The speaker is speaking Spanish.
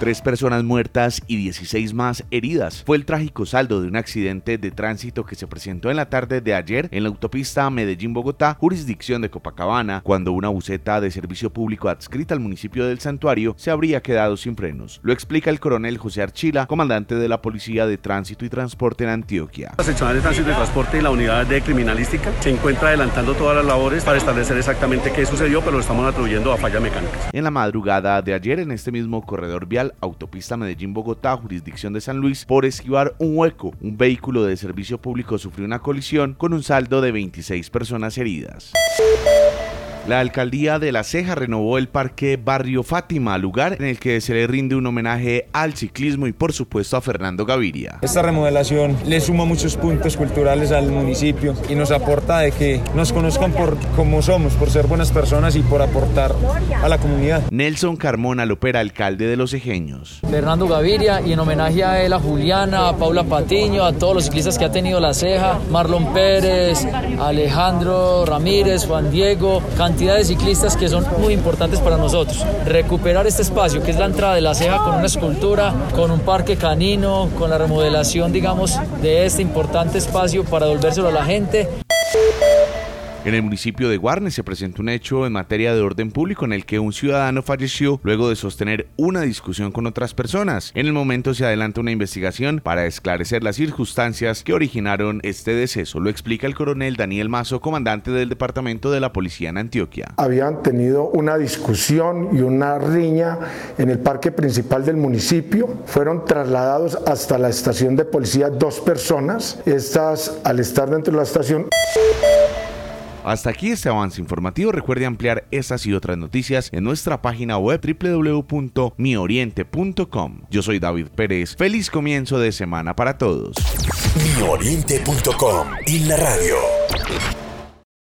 Tres personas muertas y 16 más heridas. Fue el trágico saldo de un accidente de tránsito que se presentó en la tarde de ayer en la autopista Medellín-Bogotá, jurisdicción de Copacabana, cuando una buceta de servicio público adscrita al municipio del Santuario se habría quedado sin frenos. Lo explica el coronel José Archila, comandante de la Policía de Tránsito y Transporte en Antioquia. La seccional de Tránsito y Transporte y la unidad de criminalística se encuentra adelantando todas las labores para establecer exactamente qué sucedió, pero lo estamos atribuyendo a fallas mecánicas. En la madrugada de ayer, en este mismo corredor vial, autopista Medellín-Bogotá, jurisdicción de San Luis, por esquivar un hueco. Un vehículo de servicio público sufrió una colisión con un saldo de 26 personas heridas. La alcaldía de La Ceja renovó el parque Barrio Fátima, lugar en el que se le rinde un homenaje al ciclismo y por supuesto a Fernando Gaviria. Esta remodelación le suma muchos puntos culturales al municipio y nos aporta de que nos conozcan por cómo somos, por ser buenas personas y por aportar a la comunidad. Nelson Carmona Lopera, alcalde de Los Ejeños. Fernando Gaviria y en homenaje a él, a Juliana, a Paula Patiño, a todos los ciclistas que ha tenido La Ceja, Marlon Pérez, Alejandro Ramírez, Juan Diego, cantidad de ciclistas que son muy importantes para nosotros. Recuperar este espacio que es la entrada de la ceja con una escultura, con un parque canino, con la remodelación, digamos, de este importante espacio para devolvérselo a la gente. En el municipio de Guarne se presentó un hecho en materia de orden público en el que un ciudadano falleció luego de sostener una discusión con otras personas. En el momento se adelanta una investigación para esclarecer las circunstancias que originaron este deceso. Lo explica el coronel Daniel Mazo, comandante del Departamento de la Policía en Antioquia. Habían tenido una discusión y una riña en el parque principal del municipio. Fueron trasladados hasta la estación de policía dos personas. Estas, al estar dentro de la estación... Hasta aquí este avance informativo. Recuerde ampliar estas y otras noticias en nuestra página web www.mioriente.com. Yo soy David Pérez. Feliz comienzo de semana para todos. Mioriente.com y la radio.